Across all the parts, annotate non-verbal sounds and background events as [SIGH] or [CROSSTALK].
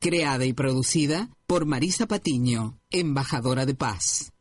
creada y producida por Marisa Patiño, embajadora de paz.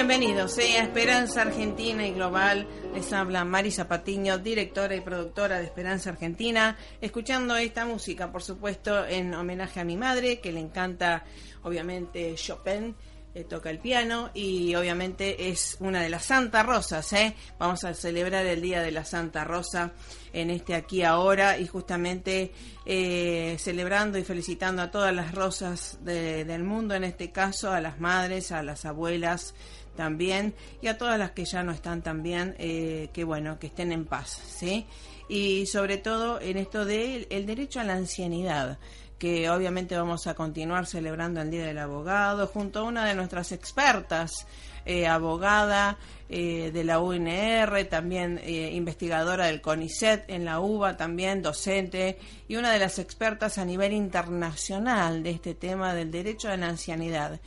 Bienvenidos a Esperanza Argentina y Global. Les habla Mari Zapatiño, directora y productora de Esperanza Argentina, escuchando esta música, por supuesto, en homenaje a mi madre, que le encanta, obviamente, Chopin. Le toca el piano y obviamente es una de las Santa Rosas. ¿eh? Vamos a celebrar el Día de la Santa Rosa en este aquí ahora y justamente eh, celebrando y felicitando a todas las rosas del mundo, en este caso a las madres, a las abuelas, también y a todas las que ya no están también, eh, que bueno, que estén en paz, ¿sí? Y sobre todo en esto del el derecho a la ancianidad que obviamente vamos a continuar celebrando el Día del Abogado junto a una de nuestras expertas, eh, abogada eh, de la UNR, también investigadora del CONICET en la UBA, también docente y una de las expertas a nivel internacional de este tema del derecho a la ancianidad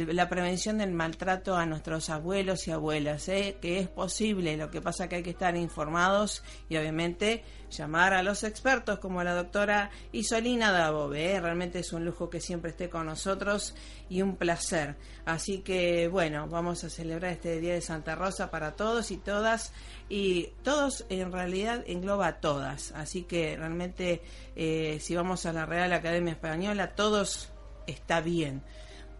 la prevención del maltrato a nuestros abuelos y abuelas, ¿eh? que es posible, lo que pasa que hay que estar informados y obviamente llamar a los expertos como la doctora Isolina Dabove, ¿eh? realmente es un lujo que siempre esté con nosotros y un placer. Así que bueno, vamos a celebrar este Día de Santa Rosa para todos y todas y todos en realidad engloba a todas, así que realmente eh, si vamos a la Real Academia Española, todos está bien.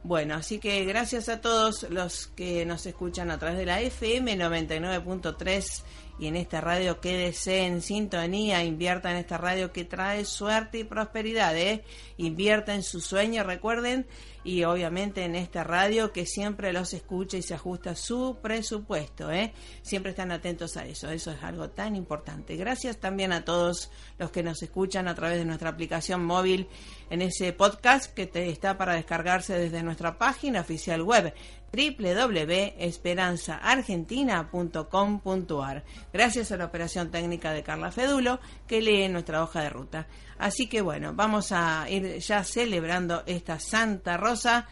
Bueno, así que gracias a todos los que nos escuchan a través de la FM 99.3 y en esta radio quédese en sintonía, invierta en esta radio que trae suerte y prosperidad, ¿eh? invierta en su sueño, recuerden, y obviamente en esta radio que siempre los escucha y se ajusta su presupuesto, ¿eh? siempre están atentos a eso, eso es algo tan importante. Gracias también a todos los que nos escuchan a través de nuestra aplicación móvil en ese podcast que te está para descargarse desde nuestra página oficial web www.esperanzaargentina.com.ar. Gracias a la operación técnica de Carla Fedulo que lee nuestra hoja de ruta. Así que bueno, vamos a ir ya celebrando esta Santa Rosa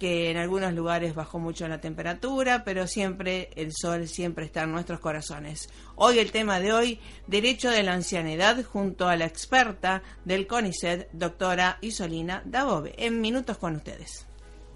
que en algunos lugares bajó mucho la temperatura, pero siempre el sol siempre está en nuestros corazones. Hoy el tema de hoy, derecho de la ancianidad, junto a la experta del CONICET, doctora Isolina Dabove. En minutos con ustedes.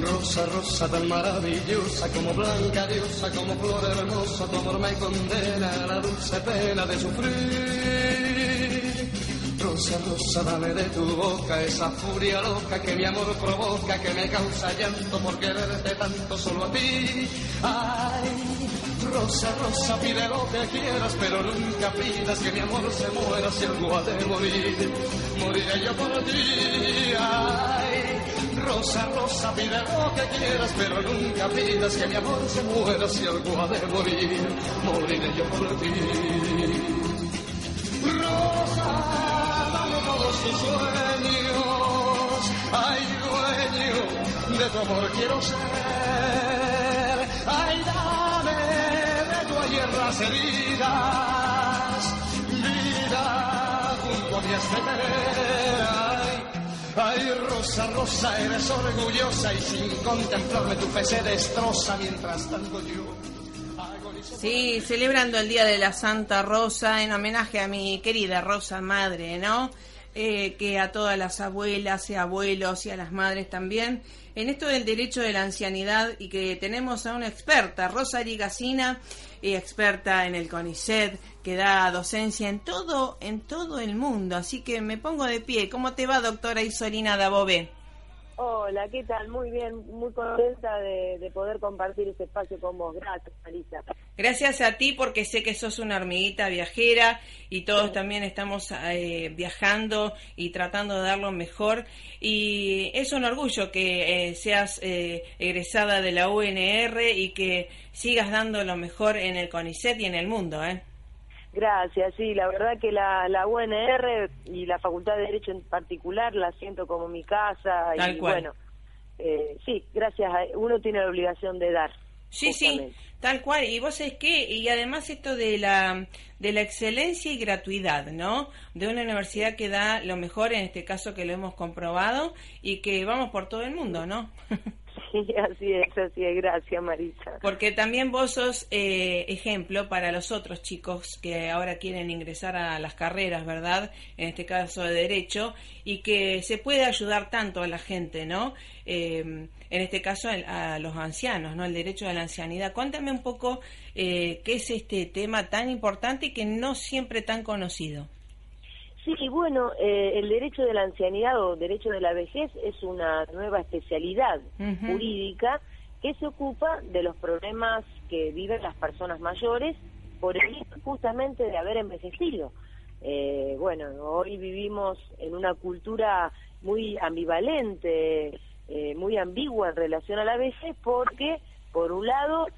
Rosa, rosa tan maravillosa, como blanca diosa, como flor hermosa, tu amor me condena a la dulce pena de sufrir. Rosa, rosa, dame de tu boca esa furia loca que mi amor provoca, que me causa llanto por quererte tanto solo a ti. Ay, Rosa, rosa, pide lo que quieras, pero nunca pidas que mi amor se muera si algo ha de morir. Moriré yo por ti. Rosa, rosa, pide lo que quieras, pero nunca pidas que mi amor se muera si algo ha de morir. Moriré yo por ti. Rosa, dame todos tus sueños. Ay, dueño de tu amor quiero ser. Ay, ayer las heridas, vida junto a mi. Ay, Rosa, Rosa, eres orgullosa y sin contemplarme tu fe destroza mientras tanto yo. Sí, celebrando el Día de la Santa Rosa en homenaje a mi querida Rosa Madre, ¿no? Eh, que a todas las abuelas y abuelos y a las madres también, en esto del derecho de la ancianidad y que tenemos a una experta, Rosa Arigacina, experta en el CONICET, que da docencia en todo, en todo el mundo. Así que me pongo de pie. ¿Cómo te va, doctora Isolina Dabové? Hola, ¿qué tal? Muy bien, muy contenta de, poder compartir este espacio con vos. Gracias, Marisa. Gracias a ti porque sé que sos una hormiguita viajera y todos también estamos eh, viajando y tratando de dar lo mejor. Y es un orgullo que eh, seas eh, egresada de la UNR y que sigas dando lo mejor en el CONICET y en el mundo, ¿eh? Gracias, sí, la verdad que la, la UNR y la Facultad de Derecho en particular la siento como mi casa y bueno, eh, sí, gracias, a, uno tiene la obligación de dar. Sí, sí, tal cual. Y vos es que, y además esto de la, de la excelencia y gratuidad, ¿no? De una universidad que da lo mejor, en este caso que lo hemos comprobado, y que vamos por todo el mundo, ¿no? [LAUGHS] Sí, [LAUGHS] así es, así es. Gracias, Marisa. Porque también vos sos eh, ejemplo para los otros chicos que ahora quieren ingresar a las carreras, ¿verdad? En este caso de Derecho, y que se puede ayudar tanto a la gente, ¿no? Eh, en este caso a los ancianos, ¿no? El derecho de la ancianidad. Cuéntame un poco eh, qué es este tema tan importante y que no siempre tan conocido. Sí, bueno, eh, el derecho de la ancianidad o derecho de la vejez es una nueva especialidad jurídica que se ocupa de los problemas que viven las personas mayores por el hecho justamente de haber envejecido. Eh, bueno, hoy vivimos en una cultura muy ambivalente, eh, muy ambigua en relación a la vejez porque, por un lado,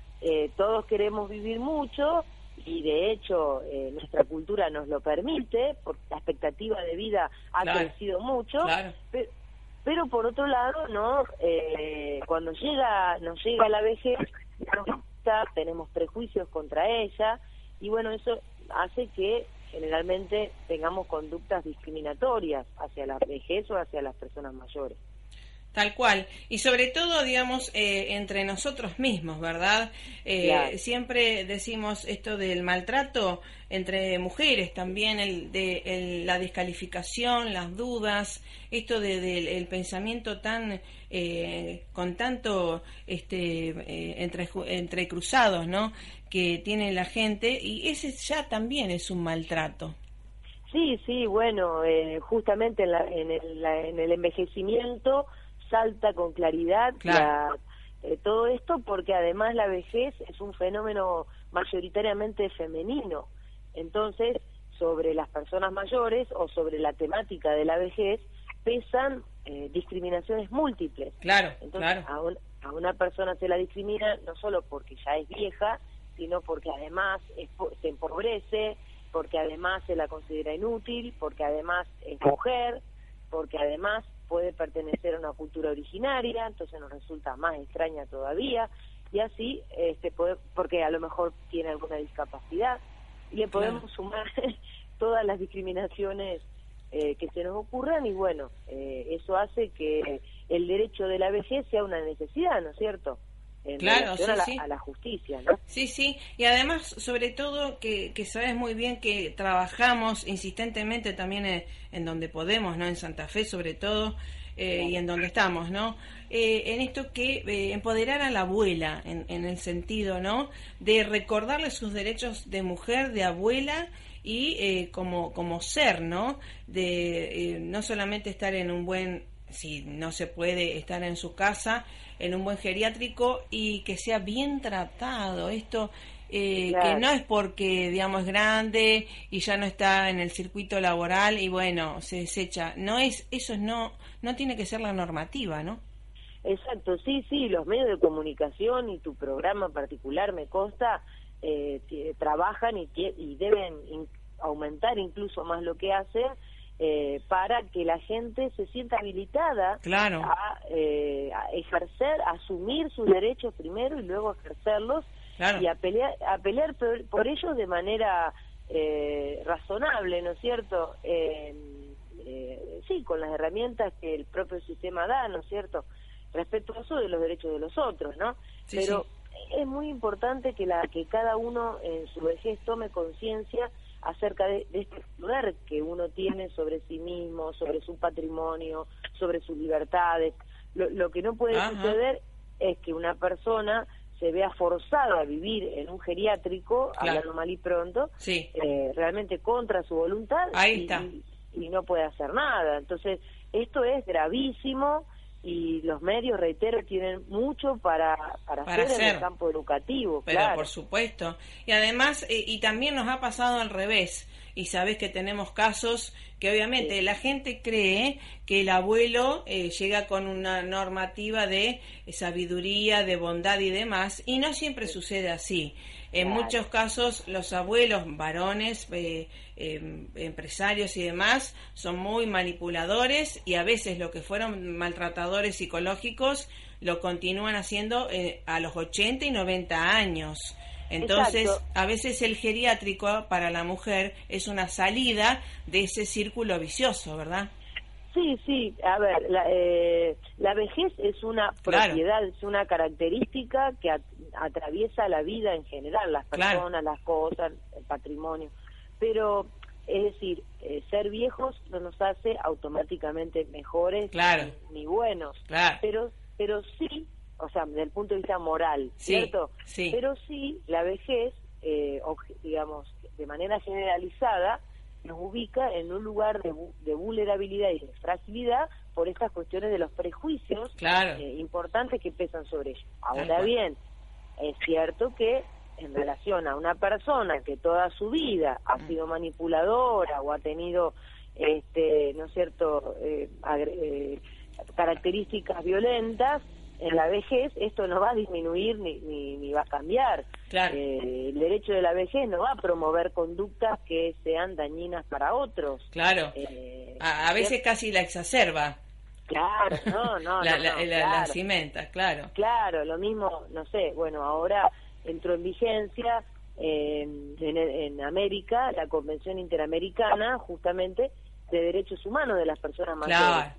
todos queremos vivir mucho y de hecho eh, nuestra cultura nos lo permite, porque la expectativa de vida ha crecido mucho, pero, por otro lado, no eh, cuando llega nos llega la vejez, tenemos prejuicios contra ella y bueno, eso hace que generalmente tengamos conductas discriminatorias hacia la vejez o hacia las personas mayores. Tal cual. Y sobre todo, digamos, eh, entre nosotros mismos, ¿verdad? Eh, siempre decimos esto del maltrato entre mujeres, también el de la descalificación, las dudas, esto del el pensamiento tan, eh, con tanto, este, entre, entre cruzados, ¿no? Que tiene la gente, y ese ya también es un maltrato. Sí, sí, bueno, justamente en, en, el, en el envejecimiento salta con claridad eh, todo esto porque además la vejez es un fenómeno mayoritariamente femenino. Entonces, sobre las personas mayores o sobre la temática de la vejez pesan eh, discriminaciones múltiples. Claro, Entonces, A, a, una persona se la discrimina no solo porque ya es vieja, sino porque además se empobrece, porque además se la considera inútil, porque además es mujer, porque además puede pertenecer a una cultura originaria, entonces nos resulta más extraña todavía, y así, este, puede, porque a lo mejor tiene alguna discapacidad, y le podemos sumar [LAUGHS] todas las discriminaciones eh, que se nos ocurran, y bueno, eh, eso hace que el derecho de la vejez sea una necesidad, ¿no es cierto? Claro, sí, a, la, sí. a la justicia, ¿no? Sí, sí, y además, sobre todo, que, que sabes muy bien que trabajamos insistentemente también en, donde podemos, ¿no? En Santa Fe, sobre todo, eh, y en donde estamos, ¿no? Eh, en esto que eh, empoderar a la abuela, en, en, el sentido, ¿no? De recordarle sus derechos de mujer, de abuela y como, como ser, ¿no? De no solamente estar en un buen, si no se puede estar en su casa, en un buen geriátrico y que sea bien tratado. Esto eh, que no es porque, digamos, es grande y ya no está en el circuito laboral y bueno, se desecha. No es, eso no, no tiene que ser la normativa, ¿no? Exacto, sí, sí, los medios de comunicación y tu programa en particular, me consta, eh, trabajan y, y deben aumentar incluso más lo que hacen eh, para que la gente se sienta habilitada eh, a, ejercer, a asumir sus derechos primero y luego ejercerlos y a pelear, a pelear por, ellos de manera eh, razonable, ¿no es cierto? eh, sí, con las herramientas que el propio sistema da, ¿no es cierto? Respetuoso de los derechos de los otros, ¿no? Pero es muy importante que, la, que cada uno en su vejez tome conciencia acerca de, este lugar que uno tiene sobre sí mismo, sobre su patrimonio, sobre sus libertades. Lo, que no puede suceder es que una persona se vea forzada a vivir en un geriátrico, hablando mal y pronto, eh, realmente contra su voluntad y, y, no puede hacer nada. Entonces, esto es gravísimo y los medios, reitero, tienen mucho para, para, hacer, en el campo educativo. Pero por supuesto. Y además, y también nos ha pasado al revés. Y sabes que tenemos casos que obviamente la gente cree que el abuelo eh, llega con una normativa de sabiduría, de bondad y demás, y no siempre sucede así. En muchos casos los abuelos varones, eh, em, empresarios y demás, son muy manipuladores y a veces lo que fueron maltratadores psicológicos lo continúan haciendo eh, a los 80 y 90 años. Entonces, a veces el geriátrico para la mujer es una salida de ese círculo vicioso, ¿verdad? Sí, sí, a ver, la, eh, la vejez es una propiedad, es una característica que atraviesa la vida en general, las personas, las cosas, el patrimonio. Pero, es decir, eh, ser viejos no nos hace automáticamente mejores ni, buenos. Pero, pero sí, o sea, desde el punto de vista moral, ¿cierto? Sí. Pero sí, la vejez, eh, digamos, de manera generalizada, nos ubica en un lugar de, vulnerabilidad y de fragilidad por estas cuestiones de los prejuicios eh, importantes que pesan sobre ellos. Ahora bien, es cierto que en relación a una persona que toda su vida ha mm. sido manipuladora o ha tenido, este, ¿no es cierto?, eh, eh, características violentas, en la vejez esto no va a disminuir ni, ni, va a cambiar. Eh, el derecho de la vejez no va a promover conductas que sean dañinas para otros. Claro. Eh, a, veces casi la exacerba. Claro, no, no. la, la, cimenta, claro. Claro, lo mismo, no sé, bueno, ahora entró en vigencia en, en América la Convención Interamericana, justamente, de derechos humanos de las personas mayores.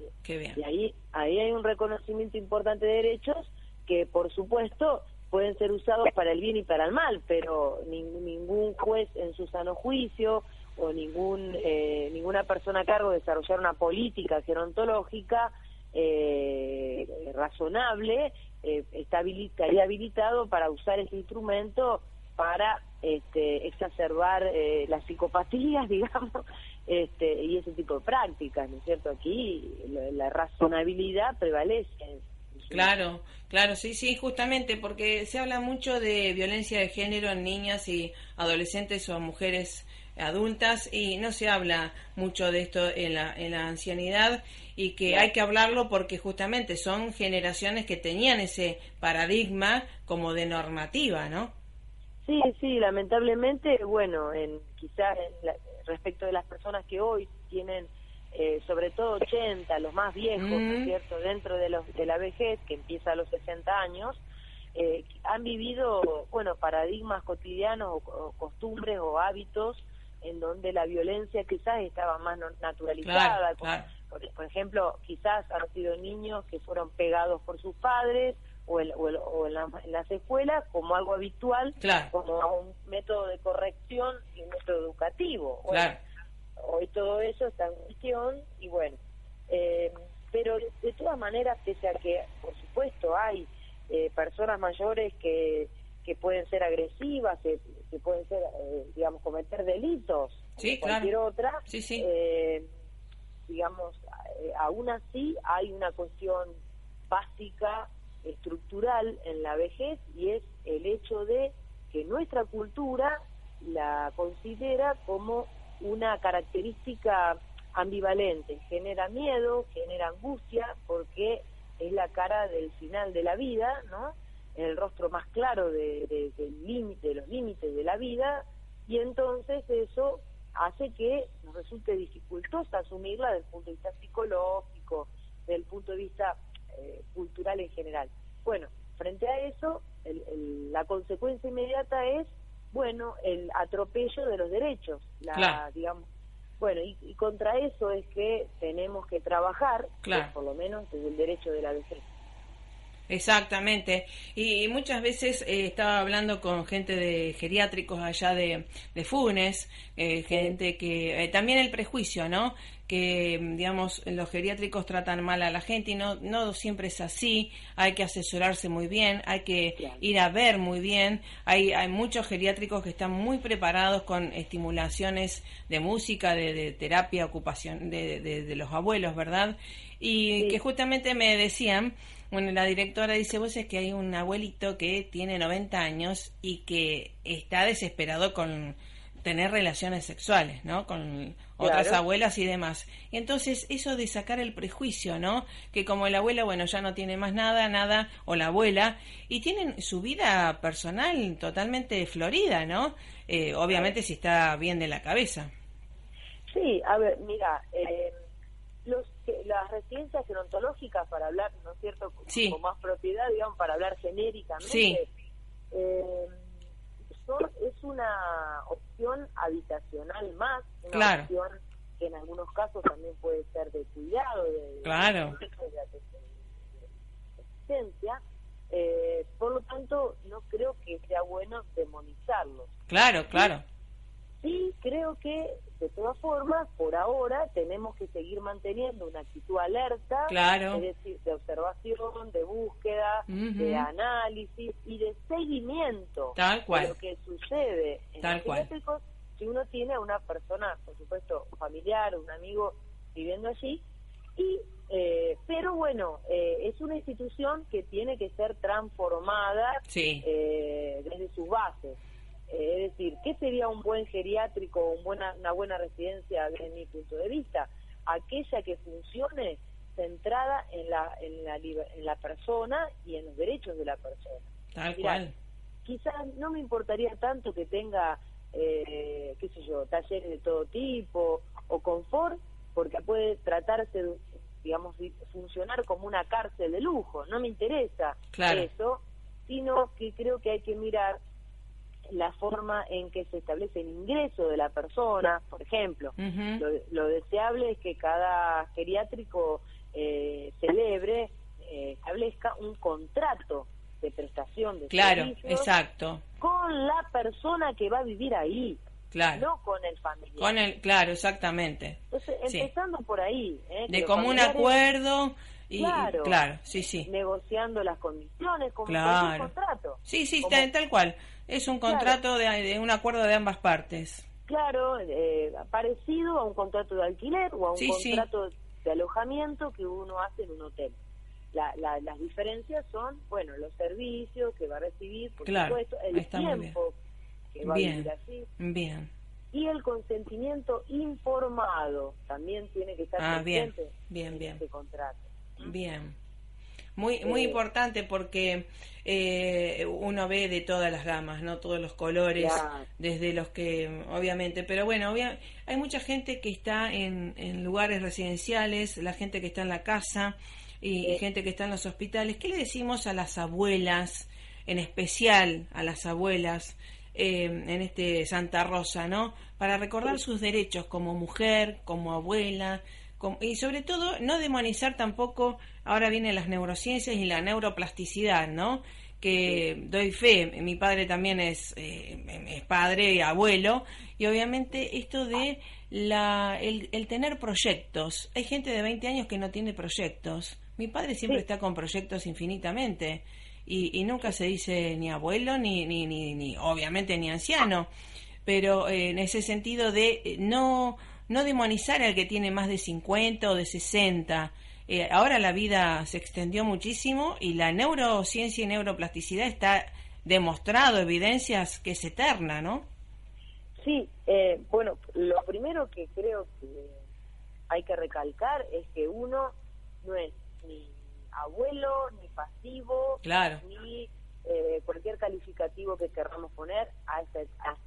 Y ahí, ahí hay un reconocimiento importante de derechos que, por supuesto, pueden ser usados para el bien y para el mal, pero ningún juez en su sano juicio o ningún eh, ninguna persona a cargo de desarrollar una política gerontológica eh, razonable eh, está habilitado para usar ese instrumento para este, exacerbar eh, las psicopatías, [LAUGHS] digamos, este, y ese tipo de prácticas, ¿no es cierto? Aquí la, razonabilidad prevalece. Claro, claro, sí, sí, justamente porque se habla mucho de violencia de género en niñas y adolescentes o mujeres adultas y no se habla mucho de esto en la, en la ancianidad y que hay que hablarlo porque justamente son generaciones que tenían ese paradigma como de normativa, ¿no? Sí, sí, lamentablemente, bueno, en quizás respecto de las personas que hoy tienen eh, sobre todo 80, los más viejos, mm. cierto?, dentro de, los, de la vejez, que empieza a los 60 años, eh, han vivido, bueno, paradigmas cotidianos o, costumbres o hábitos en donde la violencia quizás estaba más naturalizada. por, ejemplo, quizás han sido niños que fueron pegados por sus padres o, o, en, las escuelas como algo habitual, como un método de corrección y un método educativo. Hoy todo eso está en cuestión y bueno, eh, pero de, todas maneras, pese a que, por supuesto, hay eh, personas mayores que, que pueden ser agresivas, que, pueden ser, eh, digamos, cometer delitos, sí, cualquier otra, sí, sí. digamos, aún así hay una cuestión básica estructural en la vejez y es el hecho de que nuestra cultura la considera como una característica ambivalente, genera miedo, genera angustia, porque es la cara del final de la vida, ¿no? El rostro más claro de, del límite, de los límites de la vida, y entonces eso hace que nos resulte dificultoso asumirla desde el punto de vista psicológico, desde el punto de vista eh, cultural en general. Bueno, frente a eso, la consecuencia inmediata es, bueno, el atropello de los derechos, la, digamos, Bueno, y, contra eso es que tenemos que trabajar, claro. por lo menos desde el derecho de la vejez. Exactamente. Y, muchas veces eh, estaba hablando con gente de geriátricos allá de, de Funes, eh, gente que... Eh, también el prejuicio, ¿no? Que, digamos, los geriátricos tratan mal a la gente y no, no siempre es así. Hay que asesorarse muy bien, hay que ir a ver muy bien. Hay, hay muchos geriátricos que están muy preparados con estimulaciones de música, de, terapia, ocupación de, de, los abuelos, ¿verdad? Y que justamente me decían bueno, la directora dice, vos es que hay un abuelito que tiene 90 años y que está desesperado con tener relaciones sexuales, ¿no? Con otras abuelas y demás. Y entonces eso de sacar el prejuicio, ¿no? Que como el abuelo, bueno, ya no tiene más nada, nada, o la abuela, y tienen su vida personal totalmente florida, ¿no? Eh, obviamente si está bien de la cabeza. Sí, a ver, mira, eh, las residencias gerontológicas, para hablar, ¿no es cierto?, con, más propiedad, digamos, para hablar genéricamente, eh, es una opción habitacional más, una opción que en algunos casos también puede ser de cuidado, de, claro. asistencia, eh, por lo tanto, no creo que sea bueno demonizarlos. Claro, claro. Sí, creo que de todas formas, por ahora tenemos que seguir manteniendo una actitud alerta, claro. es decir, de observación, de búsqueda, de análisis y de seguimiento Tal cual. de lo que sucede en Tal los cual. si uno tiene a una persona, por supuesto, familiar, un amigo viviendo allí, y eh, pero bueno, eh, es una institución que tiene que ser transformada eh, desde sus bases. Eh, es decir, ¿qué sería un buen geriátrico, un buena, una buena residencia desde mi punto de vista? Aquella que funcione centrada en la, en la, en la persona y en los derechos de la persona. Tal cual. Quizás no me importaría tanto que tenga, eh, qué sé yo, talleres de todo tipo o confort, porque puede tratarse de, digamos, funcionar como una cárcel de lujo. No me interesa eso, sino que creo que hay que mirar la forma en que se establece el ingreso de la persona, por ejemplo. lo, deseable es que cada geriátrico eh, celebre, eh, establezca un contrato de prestación de claro, exacto. con la persona que va a vivir ahí. Claro. No con el familiar. Con el, claro, exactamente. Entonces, empezando por ahí. ¿eh? De común acuerdo y, claro, claro, sí, sí. Negociando las condiciones, como un contrato. Sí, sí, tal, cual. Es un contrato de, un acuerdo de ambas partes. Claro, eh, parecido a un contrato de alquiler o a un contrato de alojamiento que uno hace en un hotel. La, las diferencias son, bueno, los servicios que va a recibir, por supuesto, el tiempo que va a vivir así. Bien. Y el consentimiento informado también tiene que estar ah, presente bien, bien, en este contrato. Bien. Muy, muy importante porque eh, uno ve de todas las gamas, ¿no? Todos los colores, desde los que, obviamente, pero bueno, hay mucha gente que está en, en, lugares residenciales, la gente que está en la casa y, gente que está en los hospitales. ¿Qué le decimos a las abuelas, en especial a las abuelas, eh, en este Santa Rosa, ¿no? Para recordar sus derechos como mujer, como abuela, y sobre todo no demonizar tampoco, ahora vienen las neurociencias y la neuroplasticidad, ¿no? que doy fe, mi padre también es, eh, es padre y abuelo, y obviamente esto de la, el, tener proyectos. Hay gente de 20 años que no tiene proyectos. Mi padre siempre está con proyectos infinitamente y, y, nunca se dice ni abuelo ni, ni, ni, ni obviamente ni anciano, pero eh, en ese sentido de eh, no no demonizar al que tiene más de 50 o de 60. Eh, ahora la vida se extendió muchísimo y la neurociencia y neuroplasticidad está demostrado, evidencias que es eterna, ¿no? Sí, eh, bueno, lo primero que creo que hay que recalcar es que uno no es ni abuelo, ni pasivo, claro. ni eh, cualquier calificativo que queramos poner a,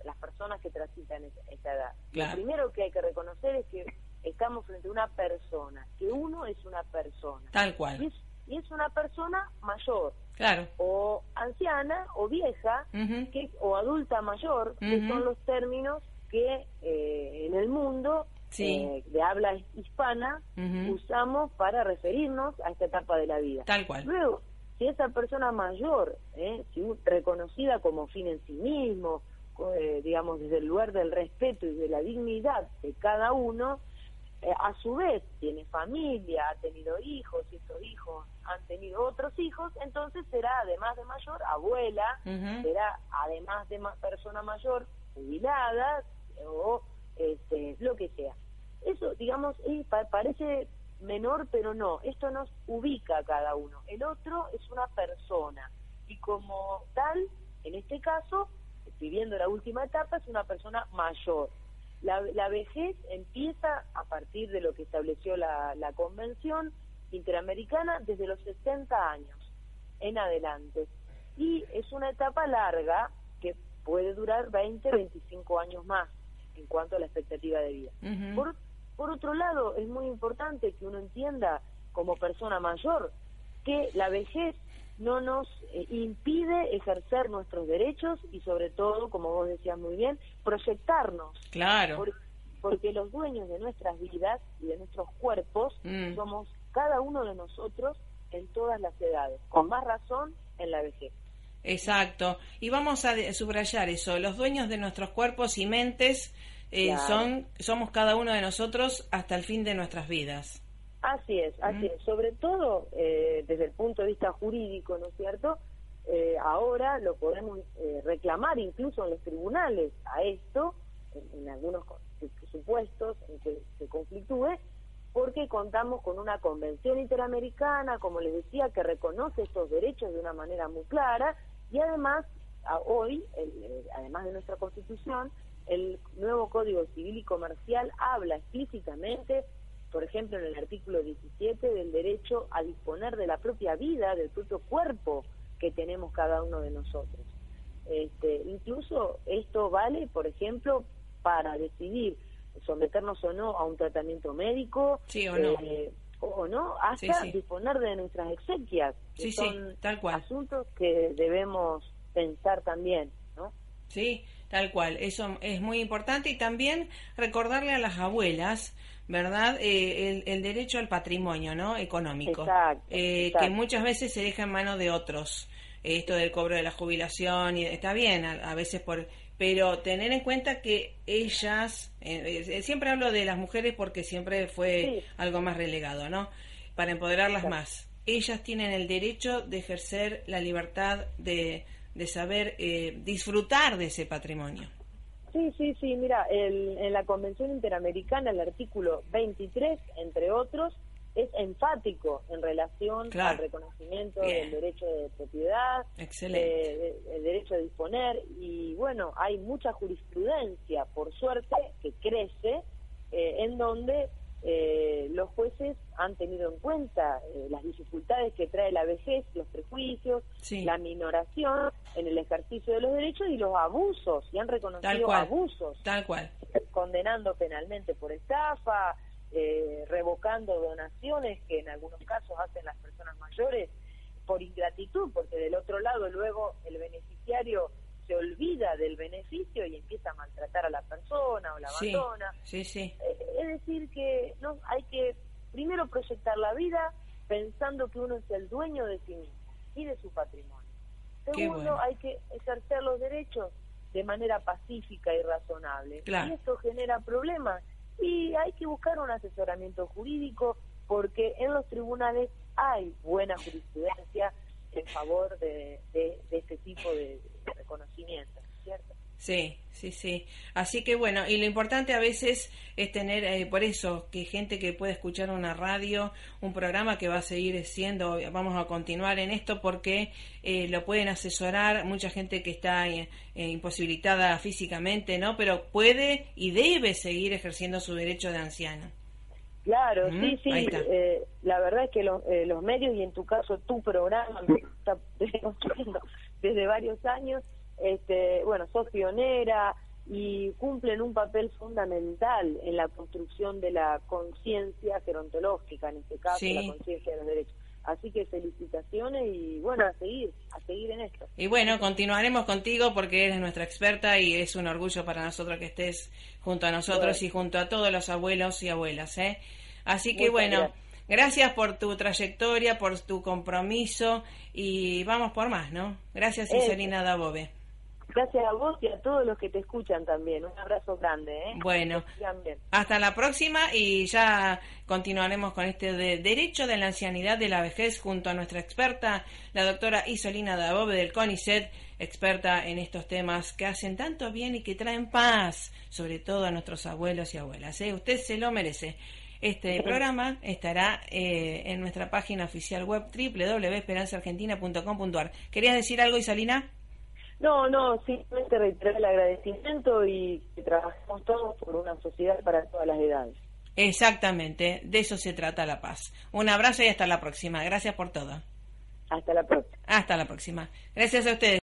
las personas que transitan esa, edad. Lo primero que hay que reconocer es que estamos frente a una persona, que uno es una persona. Tal cual. Y es, una persona mayor. Claro. O anciana o vieja, que, o adulta mayor, que son los términos que eh, en el mundo eh, de habla hispana usamos para referirnos a esta etapa de la vida. Tal cual. Luego, si esa persona mayor, eh, si reconocida como fin en sí mismo, eh, digamos, desde el lugar del respeto y de la dignidad de cada uno, eh, a su vez tiene familia, ha tenido hijos, y estos hijos han tenido otros hijos, entonces será además de mayor abuela, será además de persona mayor jubilada o este, lo que sea. Eso, digamos, parece menor, pero no, esto nos ubica a cada uno. El otro es una persona y como tal, en este caso, viviendo la última etapa, es una persona mayor. La, la vejez empieza a partir de lo que estableció la, la Convención Interamericana desde los 60 años en adelante. Y es una etapa larga que puede durar 20, 25 años más en cuanto a la expectativa de vida. por, por otro lado, es muy importante que uno entienda como persona mayor que la vejez no nos eh, impide ejercer nuestros derechos y sobre todo, como vos decías muy bien, proyectarnos. Claro. porque los dueños de nuestras vidas y de nuestros cuerpos mm. somos cada uno de nosotros en todas las edades, con más razón en la vejez. Exacto. Y vamos a subrayar eso, los dueños de nuestros cuerpos y mentes eh, son somos cada uno de nosotros hasta el fin de nuestras vidas. Así es, así es. Sobre todo eh, desde el punto de vista jurídico, ¿no es cierto? Eh, ahora lo podemos eh, reclamar incluso en los tribunales a esto, en, algunos supuestos en que se conflictúe, porque contamos con una convención interamericana, como les decía, que reconoce estos derechos de una manera muy clara y además, hoy, además de nuestra constitución, el nuevo Código Civil y Comercial habla explícitamente por ejemplo, en el artículo 17 del derecho a disponer de la propia vida, del propio cuerpo que tenemos cada uno de nosotros. Este, incluso esto vale, por ejemplo, para decidir someternos o no a un tratamiento médico, sí, o, no. Eh, o no, hasta disponer de nuestras exequias, que son tal cual. asuntos que debemos pensar también, ¿no? Sí, tal cual, eso es muy importante y también recordarle a las abuelas ¿verdad? Eh, el, derecho al patrimonio, ¿no? Económico. Eh, que muchas veces se deja en manos de otros. Esto del cobro de la jubilación, y está bien, a, veces por... Pero tener en cuenta que ellas, eh, siempre hablo de las mujeres porque siempre fue algo más relegado, ¿no? Para empoderarlas más. Ellas tienen el derecho de ejercer la libertad de, de saber disfrutar de ese patrimonio. Sí, sí, sí, mira, en la Convención Interamericana el artículo 23, entre otros, es enfático en relación al reconocimiento del derecho de propiedad, eh, el derecho a disponer, y bueno, hay mucha jurisprudencia, por suerte, que crece, eh, en donde eh, los jueces han tenido en cuenta eh, las dificultades que trae la vejez, los prejuicios, la minoración en el ejercicio de los derechos y los abusos, y han reconocido abusos. Tal cual. Condenando penalmente por estafa, eh, revocando donaciones que en algunos casos hacen las personas mayores por ingratitud, porque del otro lado luego el beneficiario se olvida del beneficio y empieza a maltratar a la persona o la abandona. Sí, sí, eh, es decir, que no hay que primero proyectar la vida pensando que uno es el dueño de sí mismo y de su patrimonio. Segundo, hay que ejercer los derechos de manera pacífica y razonable. Y esto genera problemas. Y hay que buscar un asesoramiento jurídico porque en los tribunales hay buena jurisprudencia en favor de, de este tipo de, reconocimiento, ¿cierto? Sí, sí, sí. Así que bueno, y lo importante a veces es tener, eh, por eso, que gente que pueda escuchar una radio, un programa que va a seguir siendo, vamos a continuar en esto porque eh, lo pueden asesorar mucha gente que está eh, imposibilitada físicamente, ¿no? Pero puede y debe seguir ejerciendo su derecho de anciano. Claro, sí, sí. la verdad es que los medios y en tu caso tu programa [LAUGHS] está desde varios años, este, bueno, sos pionera y cumplen un papel fundamental en la construcción de la conciencia gerontológica, en este caso, la conciencia de los derechos. Así que felicitaciones y bueno, a seguir, a seguir en esto. Y bueno, continuaremos contigo porque eres nuestra experta y es un orgullo para nosotros que estés junto a nosotros y junto a todos los abuelos y abuelas. ¿eh? Así que bueno, gracias. Por tu trayectoria, por tu compromiso y vamos por más, ¿no? Gracias, Iselina Dabove. Gracias a vos y a todos los que te escuchan también. Un abrazo grande. ¿eh? Bueno, hasta la próxima y ya continuaremos con este de Derecho de la Ancianidad de la Vejez junto a nuestra experta, la doctora Isolina Dabove del CONICET, experta en estos temas que hacen tanto bien y que traen paz, sobre todo a nuestros abuelos y abuelas. ¿eh? Usted se lo merece. Este programa estará eh, en nuestra página oficial web www.esperanzaargentina.com.ar. ¿Querías decir algo, Isolina? No, no, simplemente reiterar el agradecimiento y que trabajemos todos por una sociedad para todas las edades. Exactamente, de eso se trata la paz. Un abrazo y hasta la próxima. Gracias por todo. Hasta la próxima. Hasta la próxima. Gracias a ustedes.